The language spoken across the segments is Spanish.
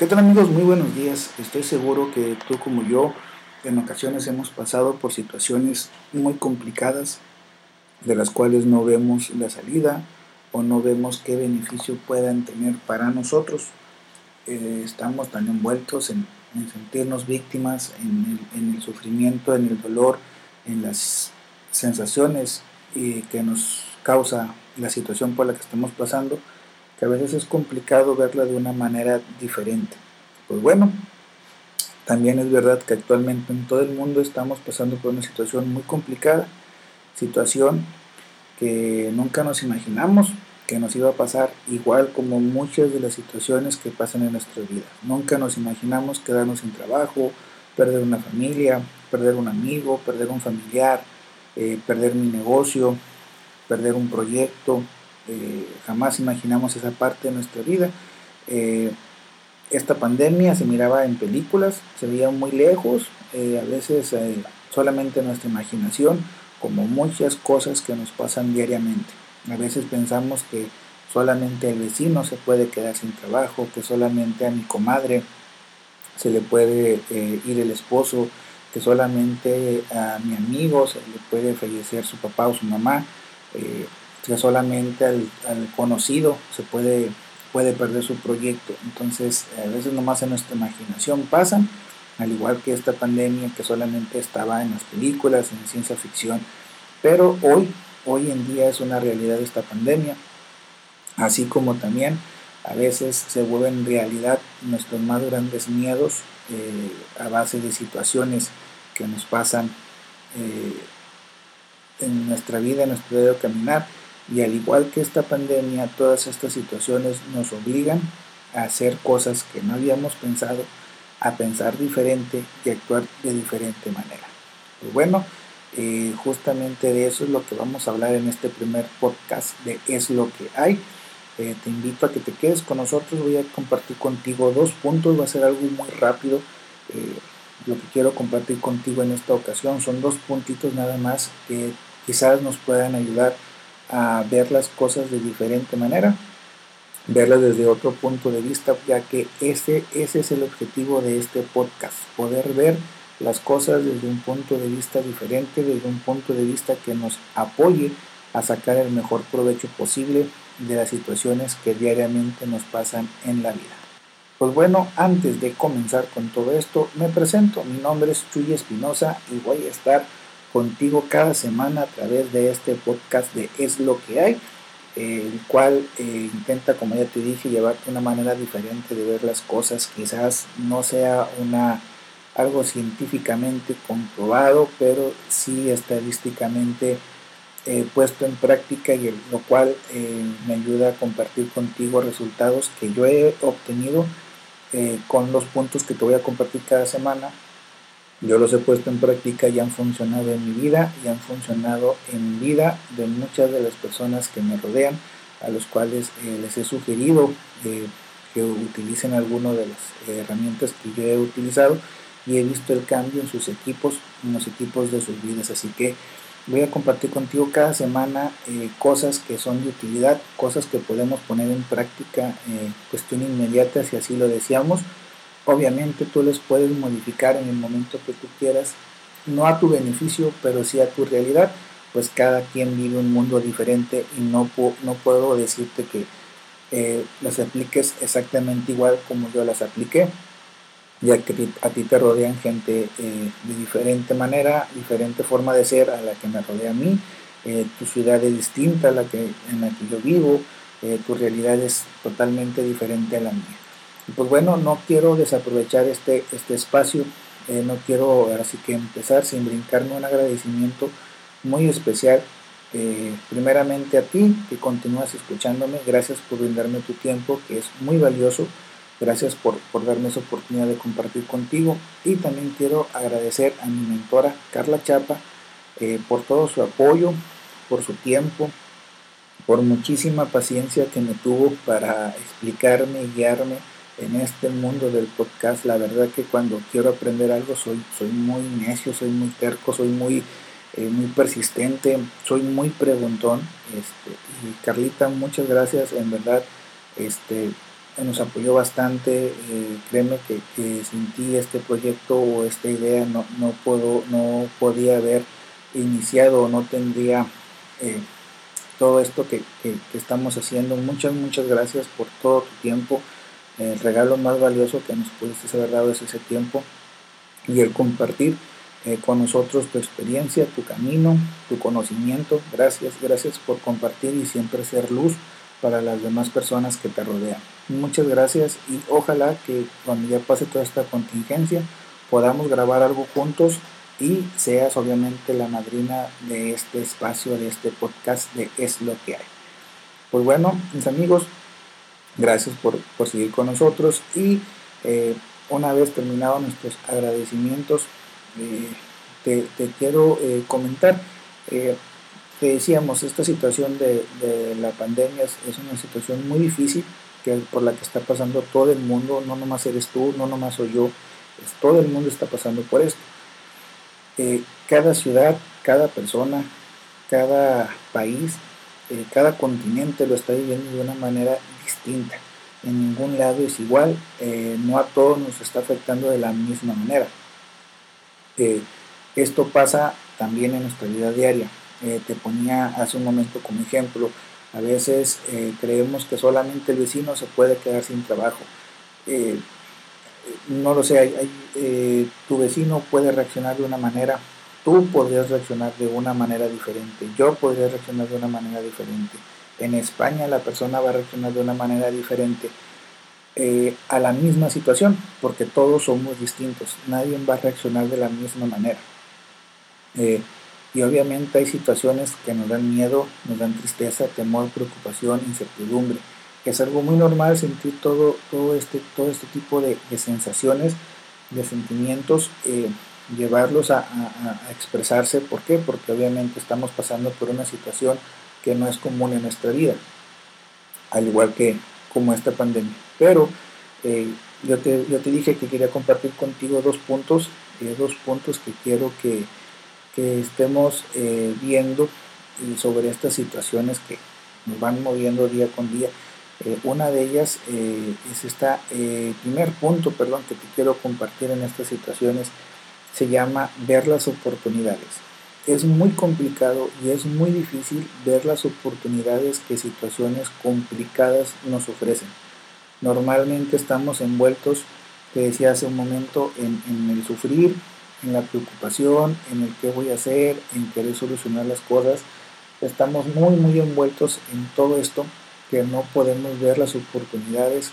¿Qué tal amigos? Muy buenos días. Estoy seguro que tú como yo en ocasiones hemos pasado por situaciones muy complicadas de las cuales no vemos la salida o no vemos qué beneficio puedan tener para nosotros. Eh, estamos tan envueltos en, sentirnos víctimas, en el, sufrimiento, en el dolor, en las sensaciones eh, que nos causa la situación por la que estamos pasando que a veces es complicado verla de una manera diferente. Pues bueno, también es verdad que actualmente en todo el mundo estamos pasando por una situación muy complicada, situación que nunca nos imaginamos que nos iba a pasar igual como muchas de las situaciones que pasan en nuestra vida. Nunca nos imaginamos quedarnos sin trabajo, perder una familia, perder un amigo, perder un familiar, eh, perder mi negocio, perder un proyecto, eh, jamás imaginamos esa parte de nuestra vida. Eh, esta pandemia se miraba en películas, se veía muy lejos, eh, a veces solamente en nuestra imaginación, como muchas cosas que nos pasan diariamente. A veces pensamos que solamente el vecino se puede quedar sin trabajo, que solamente a mi comadre se le puede ir el esposo, que solamente a mi amigo se le puede fallecer su papá o su mamá que solamente al, conocido se puede, puede perder su proyecto. Entonces, a veces nomás en nuestra imaginación pasan, al igual que esta pandemia que solamente estaba en las películas, en ciencia ficción. Pero hoy, hoy en día es una realidad esta pandemia, así como también a veces se vuelven realidad nuestros más grandes miedos eh, a base de situaciones que nos pasan eh, en nuestra vida, en nuestro dedo caminar y al igual que esta pandemia, todas estas situaciones nos obligan a hacer cosas que no habíamos pensado, a pensar diferente y actuar de diferente manera. Pues bueno, eh, justamente de eso es lo que vamos a hablar en este primer podcast de Es lo que hay. Eh, te invito a que te quedes con nosotros, voy a compartir contigo dos puntos, va a ser algo muy rápido. Eh, lo que quiero compartir contigo en esta ocasión son dos puntitos nada más que quizás nos puedan ayudar a ver las cosas de diferente manera, verlas desde otro punto de vista, ya que ese, ese es el objetivo de este podcast, poder ver las cosas desde un punto de vista diferente, desde un punto de vista que nos apoye a sacar el mejor provecho posible de las situaciones que diariamente nos pasan en la vida. Pues bueno, antes de comenzar con todo esto, me presento. Mi nombre es Chuy Espinosa y voy a estar contigo cada semana a través de este podcast de Es lo que hay, el cual eh, intenta, como ya te dije, llevarte una manera diferente de ver las cosas. Quizás no sea una algo científicamente comprobado, pero sí estadísticamente eh, puesto en práctica y lo cual eh, me ayuda a compartir contigo resultados que yo he obtenido con los puntos que te voy a compartir cada semana yo los he puesto en práctica y han funcionado en mi vida y han funcionado en vida de muchas de las personas que me rodean, a los cuales eh, les he sugerido eh, que utilicen alguna de las eh, herramientas que yo he utilizado y he visto el cambio en sus equipos, en los equipos de sus vidas. Así que voy a compartir contigo cada semana cosas que son de utilidad, cosas que podemos poner en práctica, cuestión inmediata si así lo deseamos Obviamente tú les puedes modificar en el momento que tú quieras, no a tu beneficio, pero sí a tu realidad, pues cada quien vive un mundo diferente y no, no puedo decirte que eh, las apliques exactamente igual como yo las apliqué, ya que a ti te rodean gente eh, de diferente manera, diferente forma de ser a la que me rodea a mí, eh, tu ciudad es distinta a la que, en la que yo vivo, tu realidad es totalmente diferente a la mía pues bueno, no quiero desaprovechar este, este espacio, eh, no quiero ahora sí que empezar sin brincarme un agradecimiento muy especial. Eh, primeramente a ti que continúas escuchándome, gracias por brindarme tu tiempo que es muy valioso, gracias por, darme esa oportunidad de compartir contigo y también quiero agradecer a mi mentora Carla Chapa eh, por todo su apoyo, por su tiempo, por muchísima paciencia que me tuvo para explicarme guiarme en este mundo del podcast, la verdad que cuando quiero aprender algo soy, soy muy necio, soy muy terco, soy muy, eh, muy persistente, soy muy preguntón. Este, y Carlita, muchas gracias, en verdad, este, nos apoyó bastante. Eh, créeme que, sin ti este proyecto o esta idea no, no, puedo, no podía haber iniciado o no tendría eh, todo esto que, que, estamos haciendo. Muchas, muchas gracias por todo tu tiempo. El regalo más valioso que nos pudiste haber dado es ese tiempo y el compartir eh, con nosotros tu experiencia, tu camino, tu conocimiento. Gracias, gracias por compartir y siempre ser luz para las demás personas que te rodean. Muchas gracias y ojalá que cuando ya pase toda esta contingencia podamos grabar algo juntos y seas obviamente la madrina de este espacio, de este podcast de Es lo que hay. Pues bueno, mis amigos, gracias por, por seguir con nosotros y eh, una vez terminados nuestros agradecimientos, eh, te, quiero eh, comentar que decíamos, esta situación de, la pandemia es, una situación muy difícil que por la que está pasando todo el mundo, no nomás eres tú, no nomás soy yo, es, todo el mundo está pasando por esto. Cada ciudad, cada persona, cada país, cada continente lo está viviendo de una manera distinta. En ningún lado es igual, eh, no a todos nos está afectando de la misma manera. esto pasa también en nuestra vida diaria eh, te ponía hace un momento como ejemplo, a veces eh, creemos que solamente el vecino se puede quedar sin trabajo. Eh, no lo sé, tu vecino puede reaccionar de una manera, tú podrías reaccionar de una manera diferente, yo podría reaccionar de una manera diferente. En España la persona va a reaccionar de una manera diferente a la misma situación, porque todos somos distintos, nadie va a reaccionar de la misma manera. Y obviamente hay situaciones que nos dan miedo, nos dan tristeza, temor, preocupación, incertidumbre. Es algo muy normal sentir todo, todo, este, todo este tipo de, sensaciones, de sentimientos, eh, llevarlos a, expresarse. ¿Por qué? Porque obviamente estamos pasando por una situación que no es común en nuestra vida, al igual que como esta pandemia. Pero eh, yo, te, yo te dije que quería compartir contigo dos puntos, eh, dos puntos que quiero que, estemos eh, viendo sobre estas situaciones que nos van moviendo día con día. Eh, una de ellas es este primer punto, perdón, que te quiero compartir en estas situaciones, se llama ver las oportunidades. Es muy complicado y es muy difícil ver las oportunidades que situaciones complicadas nos ofrecen. Normalmente estamos envueltos, te decía hace un momento, en, en el sufrir, en la preocupación, en el qué voy a hacer, en querer solucionar las cosas. Estamos muy, muy envueltos en todo esto que no podemos ver las oportunidades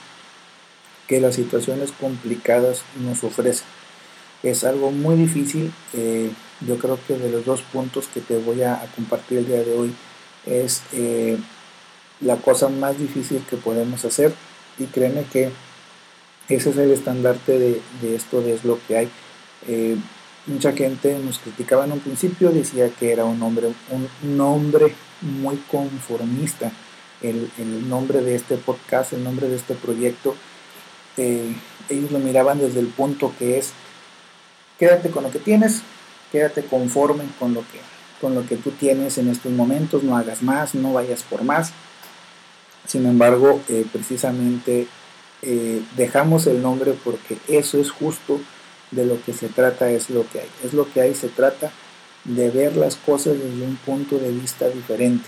que las situaciones complicadas nos ofrecen. Es algo muy difícil. Eh, yo creo que de los dos puntos que te voy a, compartir el día de hoy es eh, la cosa más difícil que podemos hacer y créeme que ese es el estandarte de, esto de es lo que hay. Eh, mucha gente nos criticaba en un principio, decía que era un nombre, un nombre muy conformista. El, nombre de este podcast, el nombre de este proyecto, eh, ellos lo miraban desde el punto que es, quédate con lo que tienes, quédate conforme con lo que, con lo que tú tienes en estos momentos, no hagas más, no vayas por más. Sin embargo, eh, precisamente eh, dejamos el nombre porque eso es justo de lo que se trata es lo que hay. Es lo que hay, se trata de ver las cosas desde un punto de vista diferente.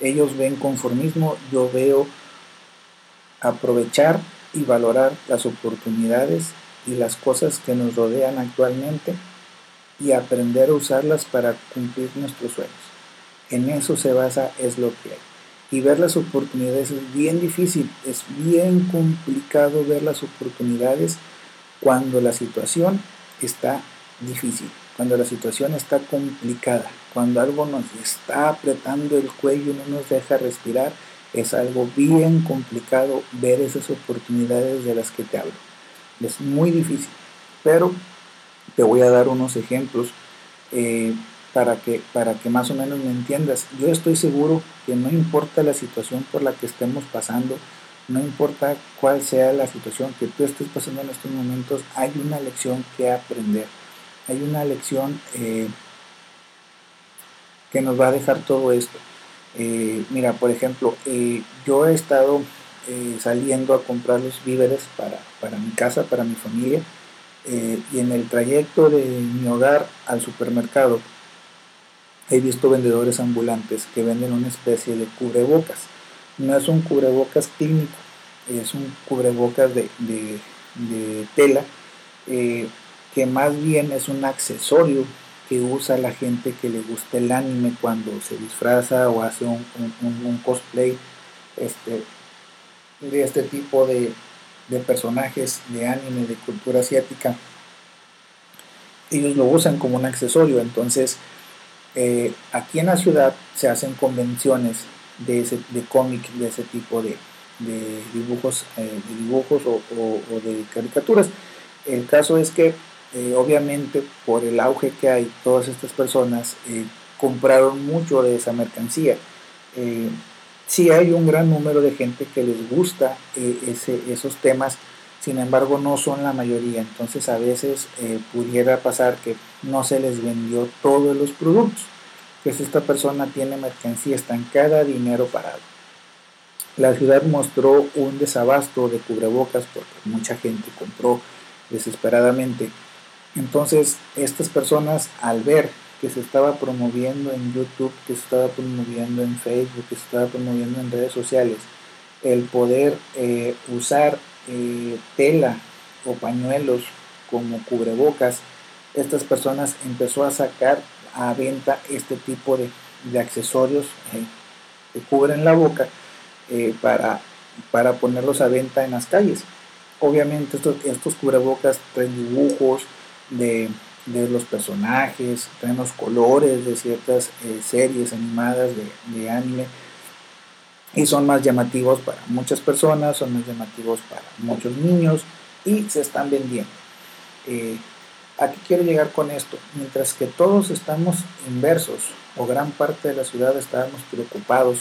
Ellos ven conformismo, yo veo aprovechar y valorar las oportunidades y las cosas que nos rodean actualmente y aprender a usarlas para cumplir nuestros sueños. En eso se basa es lo que hay. Y ver las oportunidades es bien difícil, es bien complicado ver las oportunidades cuando la situación está difícil, cuando la situación está complicada, cuando algo nos está apretando el cuello y no nos deja respirar, es algo bien complicado ver esas oportunidades de las que te hablo. Es muy difícil, pero te voy a dar unos ejemplos eh, para, que, para que más o menos me entiendas. Yo estoy seguro que no importa la situación por la que estemos pasando, no importa cuál sea la situación que tú estés pasando en estos momentos, hay una lección que aprender. Hay una lección eh, que nos va a dejar todo esto. Eh, mira, por ejemplo, yo he estado saliendo a comprar los víveres para, para mi casa, para mi familia. Eh, y en el trayecto de mi hogar al supermercado he visto vendedores ambulantes que venden una especie de cubrebocas. No es un cubrebocas clínico, es un cubrebocas de, tela, eh, que más bien es un accesorio que usa la gente que le gusta el anime cuando se disfraza o hace un, cosplay este, de este tipo de, de personajes de anime de cultura asiática. Ellos lo usan como un accesorio, entonces eh, aquí en la ciudad se hacen convenciones de, ese, de cómic, de ese tipo de, dibujos, eh, de dibujos o, de caricaturas. El caso es que eh, obviamente por el auge que hay, todas estas personas compraron mucho de esa mercancía. Sí hay un gran número de gente que les gusta ese, esos temas, sin embargo no son la mayoría, entonces a veces eh, pudiera pasar que no se les vendió todos los productos, que si esta persona tiene mercancía estancada, dinero parado. La ciudad mostró un desabasto de cubrebocas porque mucha gente compró desesperadamente. Entonces estas personas al ver que se estaba promoviendo en YouTube, que se estaba promoviendo en Facebook, que se estaba promoviendo en redes sociales, el poder eh, usar eh, tela o pañuelos como cubrebocas, estas personas empezó a sacar a venta este tipo de, accesorios eh, que cubren la boca eh, para, para ponerlos a venta en las calles. Obviamente estos, estos cubrebocas traen dibujos de, los personajes, traen los colores de ciertas series animadas de, de anime y son más llamativos para muchas personas, son más llamativos para muchos niños y se están vendiendo. Eh, ¿A qué quiero llegar con esto? Mientras que todos estamos inversos o gran parte de la ciudad estábamos preocupados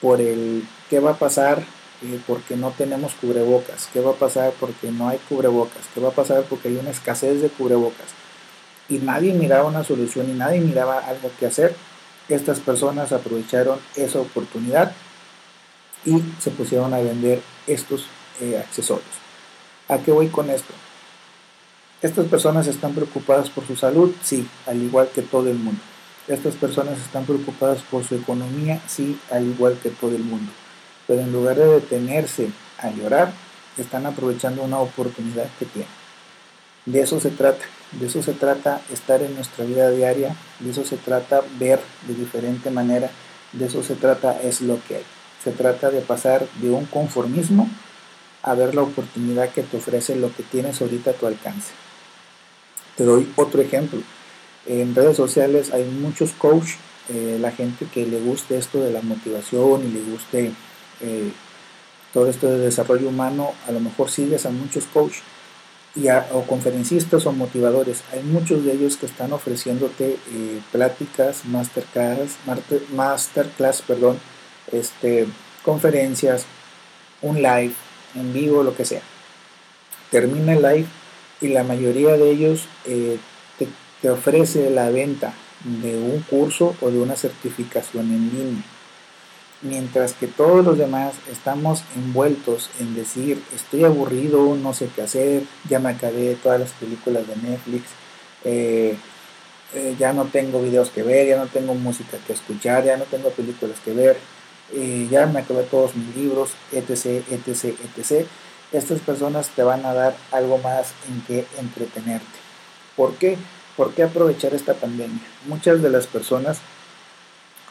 por el qué va a pasar eh, porque no tenemos cubrebocas, qué va a pasar porque no hay cubrebocas, qué va a pasar porque hay una escasez de cubrebocas y nadie miraba una solución y nadie miraba algo que hacer, estas personas aprovecharon esa oportunidad y se pusieron a vender estos eh, accesorios. ¿A qué voy con esto? ¿Estas personas están preocupadas por su salud? Sí, al igual que todo el mundo. ¿Estas personas están preocupadas por su economía? Sí, al igual que todo el mundo. Pero en lugar de detenerse a llorar, están aprovechando una oportunidad que tienen. De eso se trata. De eso se trata estar en nuestra vida diaria. De eso se trata ver de diferente manera. De eso se trata es lo que hay. Se trata de pasar de un conformismo a ver la oportunidad que te ofrece lo que tienes ahorita a tu alcance. Te doy otro ejemplo. En redes sociales hay muchos coaches, eh, la gente que le guste esto de la motivación y le guste eh, todo esto de desarrollo humano, a lo mejor sigues a muchos coaches o conferencistas o motivadores. Hay muchos de ellos que están ofreciéndote eh, pláticas, masterclass, masterclass, perdón, este, conferencias, un live, en vivo, lo que sea. Termina el live y la mayoría de ellos eh, te, te, ofrece la venta de un curso o de una certificación en línea. Mientras que todos los demás estamos envueltos en decir, estoy aburrido, no sé qué hacer, ya me acabé todas las películas de Netflix, eh, eh, ya no tengo videos que ver, ya no tengo música que escuchar, ya no tengo películas que ver, ya me acabé todos mis libros, etc, etc, etc. Estas personas te van a dar algo más en que entretenerte. ¿Por qué? ¿Por qué aprovechar esta pandemia? Muchas de las personas,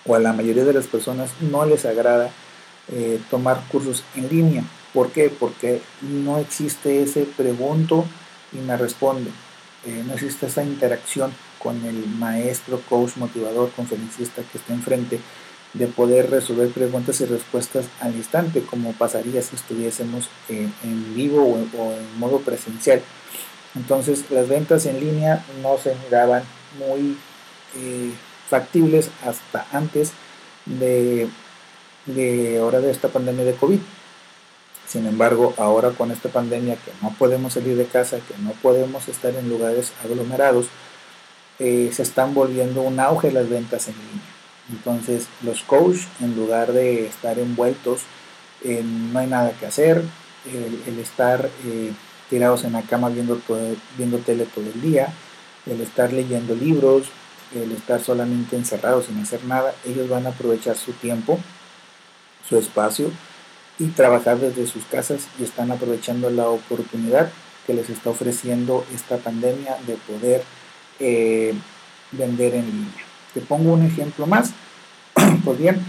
o a la mayoría de las personas, no les agrada eh, tomar cursos en línea. ¿Por qué? Porque no existe ese pregunto y me responde. Eh, no existe esa interacción con el maestro, coach, motivador, conferencista que está enfrente de poder resolver preguntas y respuestas al instante, como pasaría si estuviésemos en, vivo o, en modo presencial. Entonces las ventas en línea no se miraban muy eh, factibles hasta antes de, de ahora de esta pandemia de COVID. Sin embargo, ahora con esta pandemia que no podemos salir de casa, que no podemos estar en lugares aglomerados, eh, se están volviendo un auge las ventas en línea. Entonces los coaches, en lugar de estar envueltos eh, no hay nada que hacer, el, estar eh, tirados en la cama viendo, viendo tele todo el día, el estar leyendo libros, el estar solamente encerrados sin hacer nada, ellos van a aprovechar su tiempo, su espacio y trabajar desde sus casas y están aprovechando la oportunidad que les está ofreciendo esta pandemia de poder eh, vender en línea. Te pongo un ejemplo más. pues bien,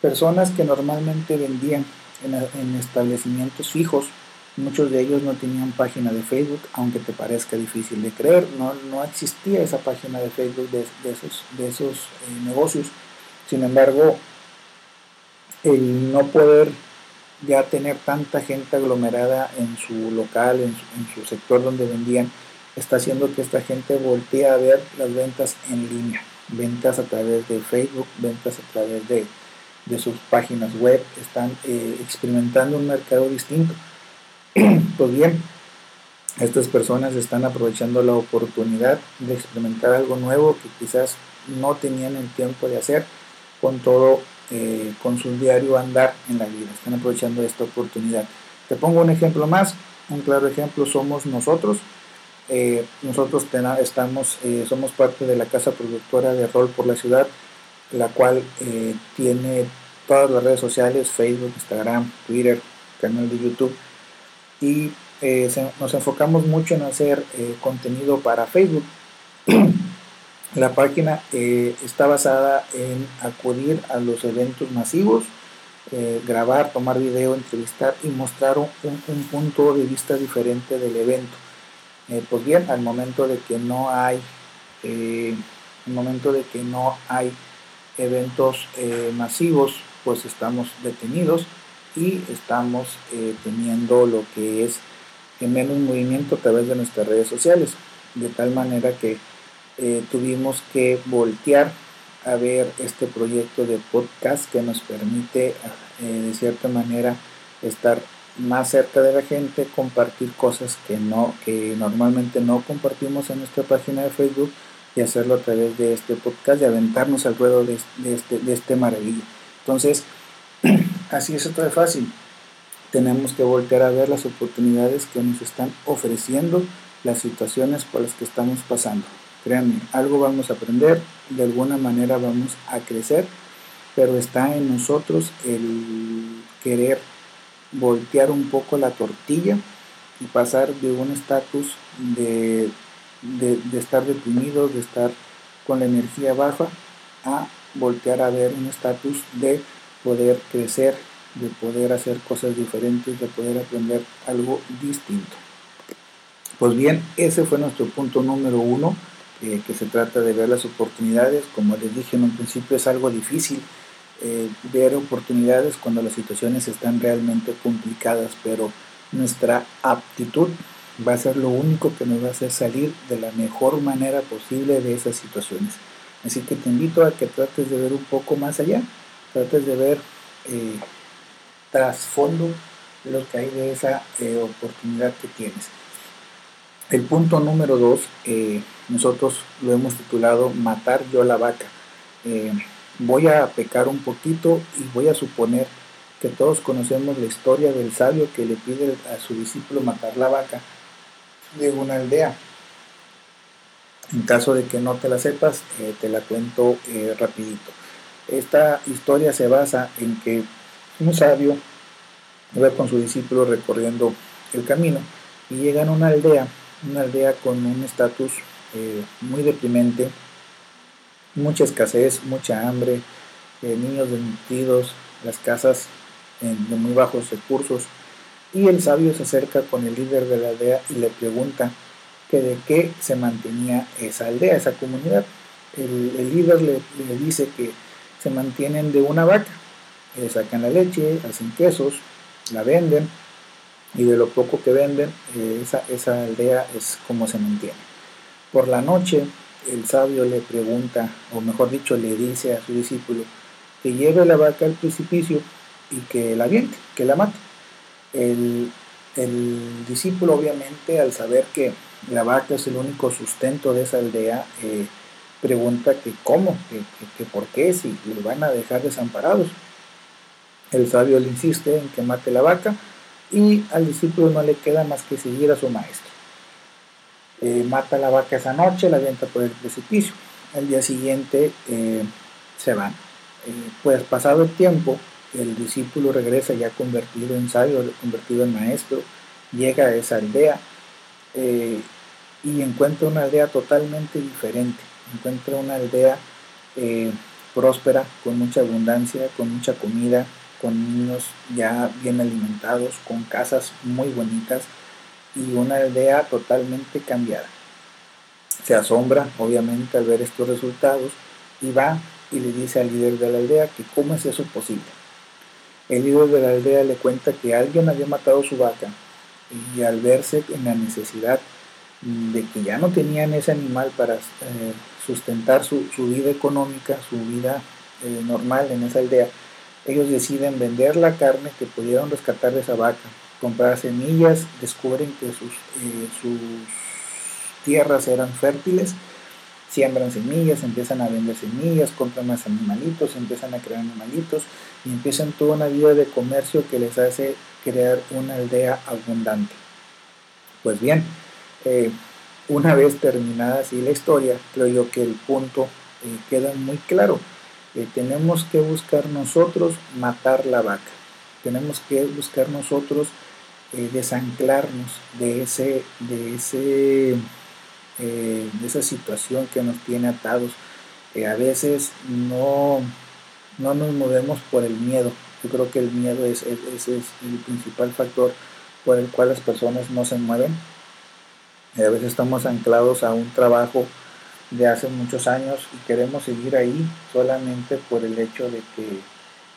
personas que normalmente vendían en, establecimientos fijos, muchos de ellos no tenían página de Facebook, aunque te parezca difícil de creer, no, no existía esa página de Facebook de, esos, de esos eh, negocios. Sin embargo, el no poder ya tener tanta gente aglomerada en su local, en su, sector donde vendían, está haciendo que esta gente voltee a ver las ventas en línea, ventas a través de Facebook, ventas a través de, sus páginas web, están eh, experimentando un mercado distinto. pues bien, estas personas están aprovechando la oportunidad de experimentar algo nuevo que quizás no tenían el tiempo de hacer con todo eh, con su diario andar en la vida. Están aprovechando esta oportunidad. Te pongo un ejemplo más. Un claro ejemplo somos nosotros. Eh, nosotros estamos, eh, somos parte de la casa productora de Rol por la Ciudad, la cual tiene todas las redes sociales, Facebook, Instagram, Twitter, canal de YouTube. Y nos enfocamos mucho en hacer contenido para Facebook. La página eh, está basada en acudir a los eventos masivos, eh, grabar, tomar video, entrevistar y mostrar un, punto de vista diferente del evento. Eh, pues bien, al momento de que no hay, al momento de que no hay eventos masivos, pues estamos detenidos y estamos teniendo lo que es menos movimiento a través de nuestras redes sociales, de tal manera que eh, tuvimos que voltear a ver este proyecto de podcast que nos permite eh, de cierta manera estar más cerca de la gente, compartir cosas que no que normalmente no compartimos en nuestra página de Facebook y hacerlo a través de este podcast y aventarnos al ruedo de, este, de este maravilla. Entonces, así es esto de fácil. Tenemos que voltear a ver las oportunidades que nos están ofreciendo las situaciones por las que estamos pasando. Créanme, algo vamos a aprender, de alguna manera vamos a crecer, pero está en nosotros el querer voltear un poco la tortilla y pasar de un estatus de, de, estar deprimidos, de estar con la energía baja, a voltear a ver un estatus de poder crecer, de poder hacer cosas diferentes, de poder aprender algo distinto. Pues bien, ese fue nuestro punto número uno eh, que se trata de ver las oportunidades. Como les dije en un principio, es algo difícil eh, ver oportunidades cuando las situaciones están realmente complicadas, pero nuestra aptitud va a ser lo único que nos va a hacer salir de la mejor manera posible de esas situaciones. Así que te invito a que trates de ver un poco más allá, trates de ver eh, trasfondo lo que hay de esa oportunidad que tienes. El punto número dos, eh, nosotros lo hemos titulado Matar yo la vaca. Eh, voy a pecar un poquito y voy a suponer que todos conocemos la historia del sabio que le pide a su discípulo matar la vaca de una aldea. En caso de que no te la sepas, eh, te la cuento rapidito. Esta historia se basa en que un sabio va con su discípulo recorriendo el camino y llega a una aldea una aldea con un estatus eh, muy deprimente, mucha escasez, mucha hambre, eh, niños desnutridos, las casas de muy bajos recursos. Y el sabio se acerca con el líder de la aldea y le pregunta que de qué se mantenía esa aldea, esa comunidad. El, líder le, dice que se mantienen de una vaca, sacan la leche, hacen quesos, la venden y de lo poco que venden, eh, esa, esa aldea es como se mantiene. Por la noche, el sabio le pregunta, o mejor dicho, le dice a su discípulo, que lleve la vaca al precipicio y que la aviente, que la mate. El, discípulo obviamente al saber que la vaca es el único sustento de esa aldea, eh, pregunta que cómo, que, por qué, si lo van a dejar desamparados. El sabio le insiste en que mate la vaca y al discípulo no le queda más que seguir a su maestro. Eh, mata la vaca esa noche, la avienta por el precipicio. Al día siguiente eh, se van. Eh, pues pasado el tiempo, el discípulo regresa ya convertido en sabio, convertido en maestro, llega a esa aldea y encuentra una aldea totalmente diferente. Encuentra una aldea próspera, con mucha abundancia, con mucha comida, con niños ya bien alimentados, con casas muy bonitas y una aldea totalmente cambiada. Se asombra, obviamente, al ver estos resultados y va y le dice al líder de la aldea que cómo es eso posible. El líder de la aldea le cuenta que alguien había matado su vaca y al verse en la necesidad de que ya no tenían ese animal para eh, sustentar su, vida económica, su vida eh, normal en esa aldea, ellos deciden vender la carne que pudieron rescatar de esa vaca, comprar semillas, descubren que sus, eh, sus tierras eran fértiles, siembran semillas, empiezan a vender semillas, compran más animalitos, empiezan a crear animalitos y empiezan toda una vida de comercio que les hace crear una aldea abundante. Pues bien, eh, una vez terminada así la historia, creo yo que el punto eh, queda muy claro tenemos que buscar nosotros matar la vaca. Tenemos que buscar nosotros eh, desanclarnos de, ese, de, ese, eh, de esa situación que nos tiene atados. Eh, a veces no, no nos movemos por el miedo. Yo creo que el miedo es, es, es el principal factor por el cual las personas no se mueven. A veces estamos anclados a un trabajo de hace muchos años y queremos seguir ahí solamente por el hecho de que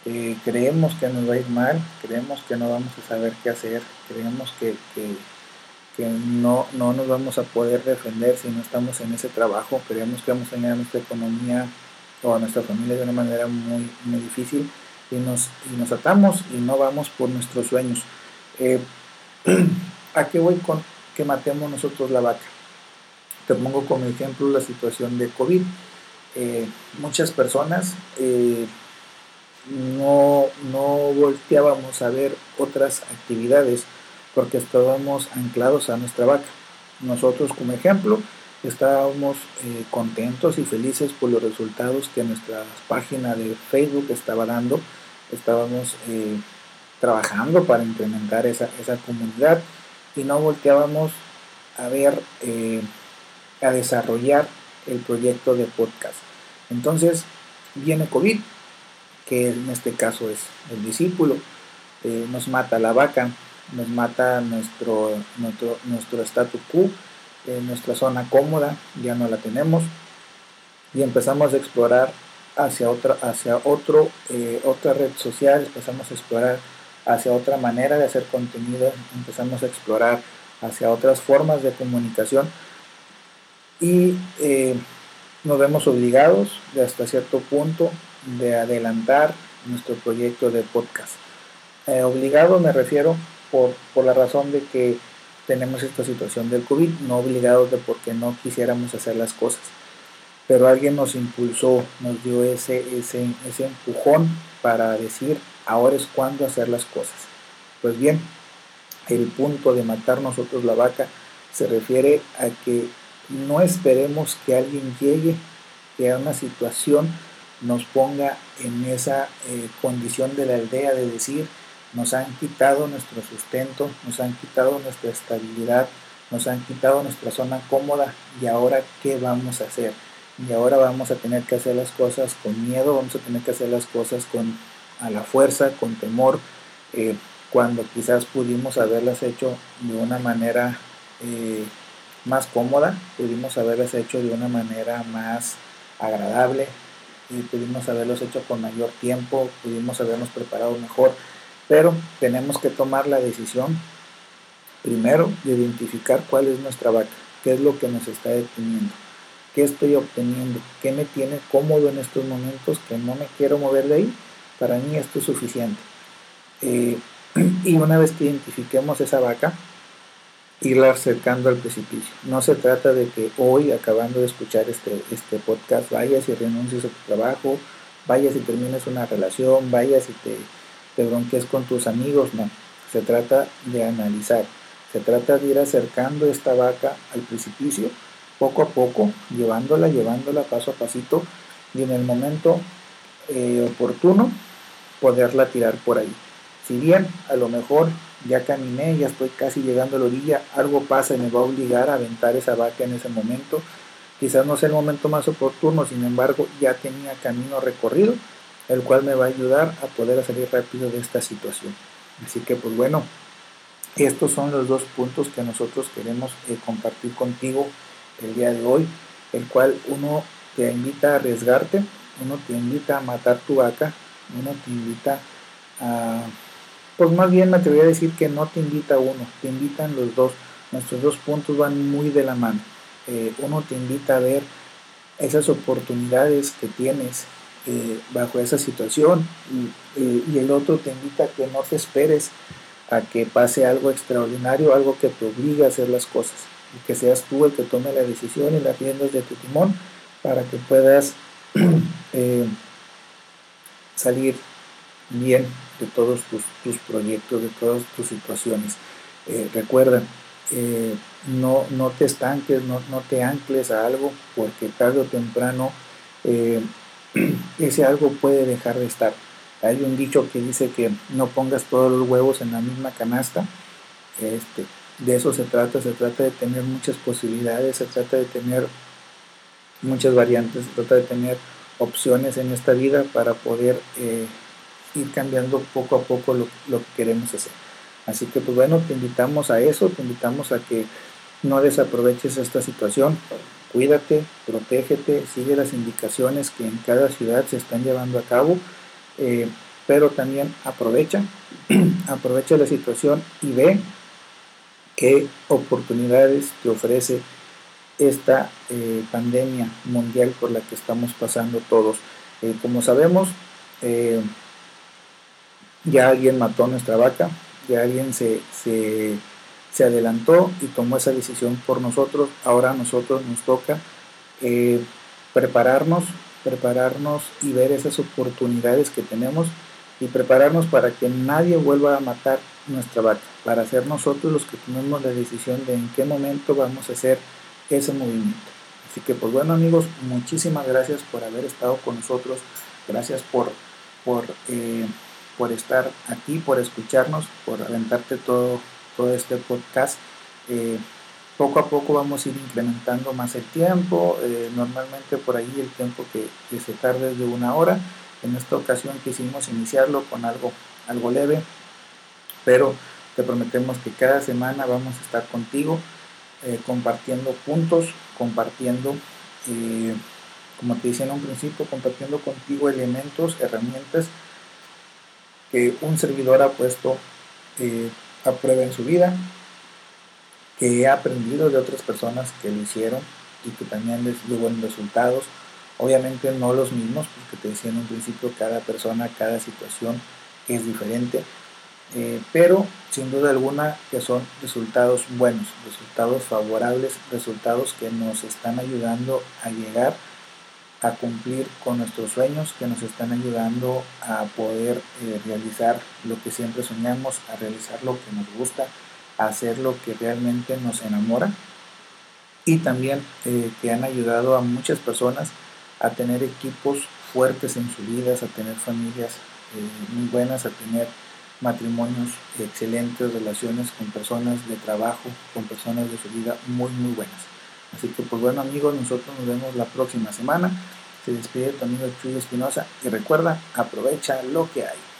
eh, creemos que nos va a ir mal, creemos que no vamos a saber qué hacer, creemos que, no, no nos vamos a poder defender si no estamos en ese trabajo, creemos que vamos a tener nuestra economía o a nuestra familia de una manera muy, muy difícil y nos, y nos atamos y no vamos por nuestros sueños. Eh, ¿A qué voy con que matemos nosotros la vaca? Te pongo como ejemplo la situación de COVID. Eh, muchas personas eh, no, volteábamos a ver otras actividades porque estábamos anclados a nuestra vaca. Nosotros como ejemplo estábamos eh, contentos y felices por los resultados que nuestra página de Facebook estaba dando. Estábamos trabajando para implementar esa, esa, comunidad y no volteábamos a ver a desarrollar el proyecto de podcast. Entonces viene COVID, que en este caso es el discípulo, eh, nos mata la vaca, nos mata nuestro, nuestro, nuestro status quo, eh, nuestra zona cómoda, ya no la tenemos, y empezamos a explorar hacia otra, hacia otro, eh, otra red social, empezamos a explorar hacia otra manera de hacer contenido, empezamos a explorar hacia otras formas de comunicación y eh, nos vemos obligados de hasta cierto punto de adelantar nuestro proyecto de podcast. Eh, obligado me refiero por, por, la razón de que tenemos esta situación del COVID, no obligados de porque no quisiéramos hacer las cosas. Pero alguien nos impulsó, nos dio ese, ese, ese empujón para decir, ahora es cuando hacer las cosas. Pues bien, el punto de matar nosotros la vaca se refiere a que no esperemos que alguien llegue, que a una situación nos ponga en esa eh, condición de la aldea de decir, nos han quitado nuestro sustento, nos han quitado nuestra estabilidad, nos han quitado nuestra zona cómoda y ahora qué vamos a hacer. Y ahora vamos a tener que hacer las cosas con miedo, vamos a tener que hacer las cosas con a la fuerza, con temor, eh, cuando quizás pudimos haberlas hecho de una manera eh, más cómoda, pudimos haberlas hecho de una manera más agradable y pudimos haberlos hecho con mayor tiempo, pudimos habernos preparado mejor, pero tenemos que tomar la decisión primero de identificar cuál es nuestra vaca, qué es lo que nos está deteniendo, qué estoy obteniendo, qué me tiene cómodo en estos momentos, que no me quiero mover de ahí, para mí esto es suficiente. Eh, y una vez que identifiquemos esa vaca, irla acercando al precipicio. No se trata de que hoy, acabando de escuchar este, este podcast, vayas y renuncies a tu trabajo, vayas y termines una relación, vayas y te te bronques con tus amigos, no. Se trata de analizar, se trata de ir acercando esta vaca al precipicio, poco a poco, llevándola, llevándola paso a pasito y en el momento eh, oportuno poderla tirar por ahí. Si bien a lo mejor ya caminé, ya estoy casi llegando a la orilla, algo pasa y me va a obligar a aventar esa vaca en ese momento. Quizás no sea el momento más oportuno, sin embargo ya tenía camino recorrido, el cual me va a ayudar a poder salir rápido de esta situación. Así que pues bueno, estos son los dos puntos que nosotros queremos eh, compartir contigo el día de hoy, el cual uno te invita a arriesgarte, uno te invita a matar tu vaca, uno te invita a pues más bien me atrevería a decir que no te invita uno, te invitan los dos. Nuestros dos puntos van muy de la mano. Eh, uno te invita a ver esas oportunidades que tienes eh, bajo esa situación eh, y, el otro te invita a que no te esperes a que pase algo extraordinario, algo que te obliga a hacer las cosas y que seas tú el que tome la decisión y las riendas de tu timón para que puedas salir bien de todos tus, proyectos, de todas tus situaciones. Eh, recuerda, eh, no, no te estanques, no, no, te ancles a algo, porque tarde o temprano eh, ese algo puede dejar de estar. Hay un dicho que dice que no pongas todos los huevos en la misma canasta. Este, de eso se trata, se trata de tener muchas posibilidades, se trata de tener muchas variantes, se trata de tener opciones en esta vida para poder ir cambiando poco a poco lo, que queremos hacer. Así que pues bueno, te invitamos a eso, te invitamos a que no desaproveches esta situación, cuídate, protégete, sigue las indicaciones que en cada ciudad se están llevando a cabo, eh, pero también aprovecha, aprovecha la situación y ve qué oportunidades te ofrece esta eh, pandemia mundial por la que estamos pasando todos. Eh, como sabemos, ya alguien mató nuestra vaca, ya alguien se, se, adelantó y tomó esa decisión por nosotros, ahora a nosotros nos toca eh, prepararnos, prepararnos y ver esas oportunidades que tenemos y prepararnos para que nadie vuelva a matar nuestra vaca, para ser nosotros los que tomemos la decisión de en qué momento vamos a hacer ese movimiento. Así que pues bueno amigos, muchísimas gracias por haber estado con nosotros, gracias por, por eh, por estar aquí, por escucharnos, por aventarte todo, todo este podcast. Eh, poco a poco vamos a ir implementando más el tiempo, eh, normalmente por ahí el tiempo que, se tarde es de una hora. En esta ocasión quisimos iniciarlo con algo, algo leve, pero te prometemos que cada semana vamos a estar contigo eh, compartiendo puntos, compartiendo, como te decía en un principio, compartiendo contigo elementos, herramientas que un servidor ha puesto eh, a prueba en su vida, que he aprendido de otras personas que lo hicieron y que también les dio buenos resultados. Obviamente no los mismos, porque te decía en un principio, cada persona, cada situación es diferente, eh, pero sin duda alguna que son resultados buenos, resultados favorables, resultados que nos están ayudando a llegar a cumplir con nuestros sueños que nos están ayudando a poder eh, realizar lo que siempre soñamos, a realizar lo que nos gusta, a hacer lo que realmente nos enamora. Y también eh, que han ayudado a muchas personas a tener equipos fuertes en sus vidas, a tener familias muy buenas, a tener matrimonios excelentes, relaciones con personas de trabajo, con personas de su vida muy muy buenas. Así que pues bueno amigos, nosotros nos vemos la próxima semana. Se despide tu amigo Chuy Espinosa y recuerda, aprovecha lo que hay.